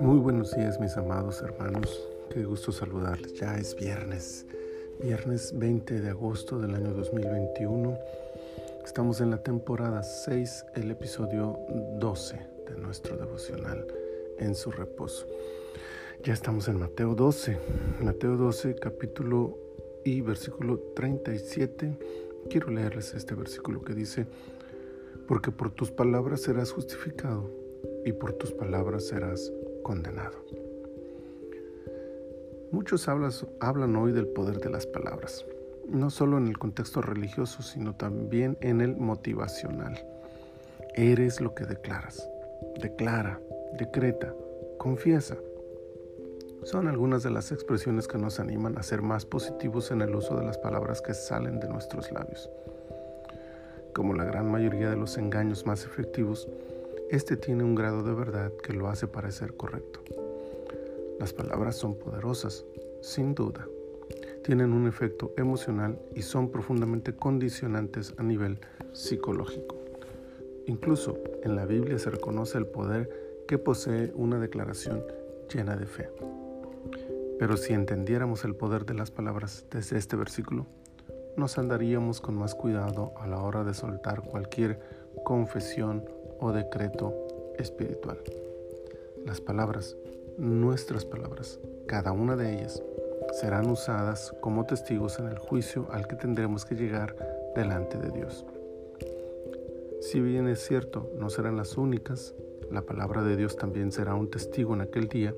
Muy buenos días mis amados hermanos, qué gusto saludarles. Ya es viernes, viernes 20 de agosto del año 2021. Estamos en la temporada 6, el episodio 12 de nuestro devocional en su reposo. Ya estamos en Mateo 12, Mateo 12 capítulo y versículo 37. Quiero leerles este versículo que dice, porque por tus palabras serás justificado y por tus palabras serás condenado. Muchos hablan hoy del poder de las palabras, no solo en el contexto religioso, sino también en el motivacional. Eres lo que declaras. Declara, decreta, confiesa. Son algunas de las expresiones que nos animan a ser más positivos en el uso de las palabras que salen de nuestros labios. Como la gran mayoría de los engaños más efectivos, este tiene un grado de verdad que lo hace parecer correcto. Las palabras son poderosas, sin duda. Tienen un efecto emocional y son profundamente condicionantes a nivel psicológico. Incluso en la Biblia se reconoce el poder que posee una declaración llena de fe. Pero si entendiéramos el poder de las palabras desde este versículo, nos andaríamos con más cuidado a la hora de soltar cualquier confesión o decreto espiritual. Las palabras, nuestras palabras, cada una de ellas, serán usadas como testigos en el juicio al que tendremos que llegar delante de Dios. Si bien es cierto, no serán las únicas, la palabra de Dios también será un testigo en aquel día,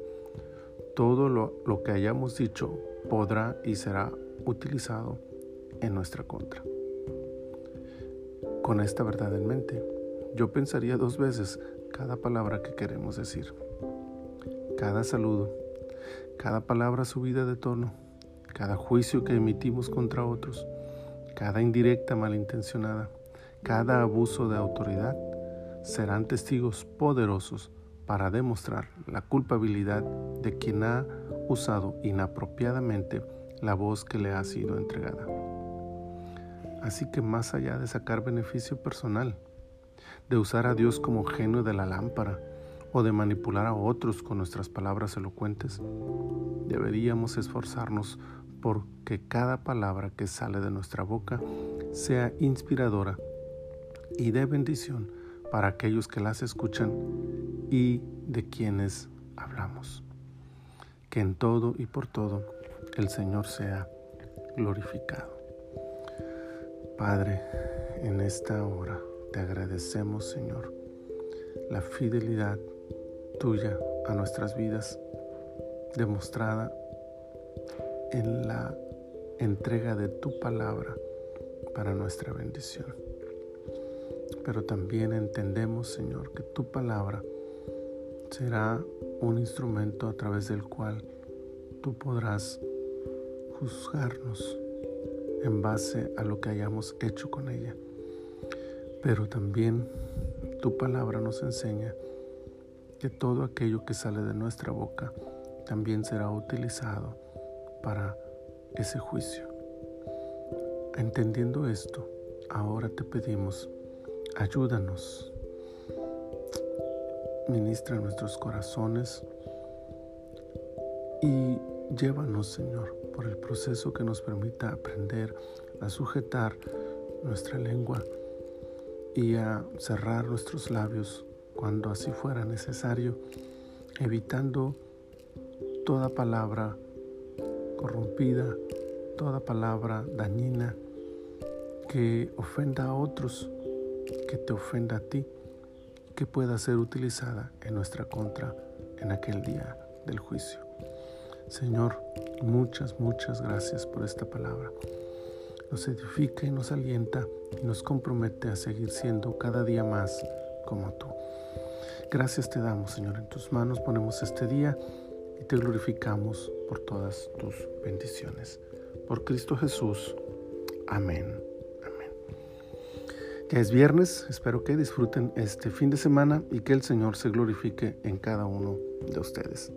todo lo, lo que hayamos dicho podrá y será utilizado en nuestra contra. Con esta verdad en mente, yo pensaría dos veces cada palabra que queremos decir, cada saludo, cada palabra subida de tono, cada juicio que emitimos contra otros, cada indirecta malintencionada, cada abuso de autoridad, serán testigos poderosos para demostrar la culpabilidad de quien ha usado inapropiadamente la voz que le ha sido entregada. Así que más allá de sacar beneficio personal, de usar a Dios como genio de la lámpara o de manipular a otros con nuestras palabras elocuentes, deberíamos esforzarnos por que cada palabra que sale de nuestra boca sea inspiradora y de bendición para aquellos que las escuchan y de quienes hablamos. Que en todo y por todo el Señor sea glorificado. Padre, en esta hora, te agradecemos, Señor, la fidelidad tuya a nuestras vidas demostrada en la entrega de tu palabra para nuestra bendición. Pero también entendemos, Señor, que tu palabra será un instrumento a través del cual tú podrás juzgarnos en base a lo que hayamos hecho con ella. Pero también tu palabra nos enseña que todo aquello que sale de nuestra boca también será utilizado para ese juicio. Entendiendo esto, ahora te pedimos, ayúdanos, ministra nuestros corazones y llévanos, Señor, por el proceso que nos permita aprender a sujetar nuestra lengua y a cerrar nuestros labios cuando así fuera necesario, evitando toda palabra corrompida, toda palabra dañina que ofenda a otros, que te ofenda a ti, que pueda ser utilizada en nuestra contra en aquel día del juicio. Señor, muchas, muchas gracias por esta palabra nos edifica y nos alienta y nos compromete a seguir siendo cada día más como tú. Gracias te damos, Señor. En tus manos ponemos este día y te glorificamos por todas tus bendiciones. Por Cristo Jesús. Amén. Amén. Ya es viernes, espero que disfruten este fin de semana y que el Señor se glorifique en cada uno de ustedes.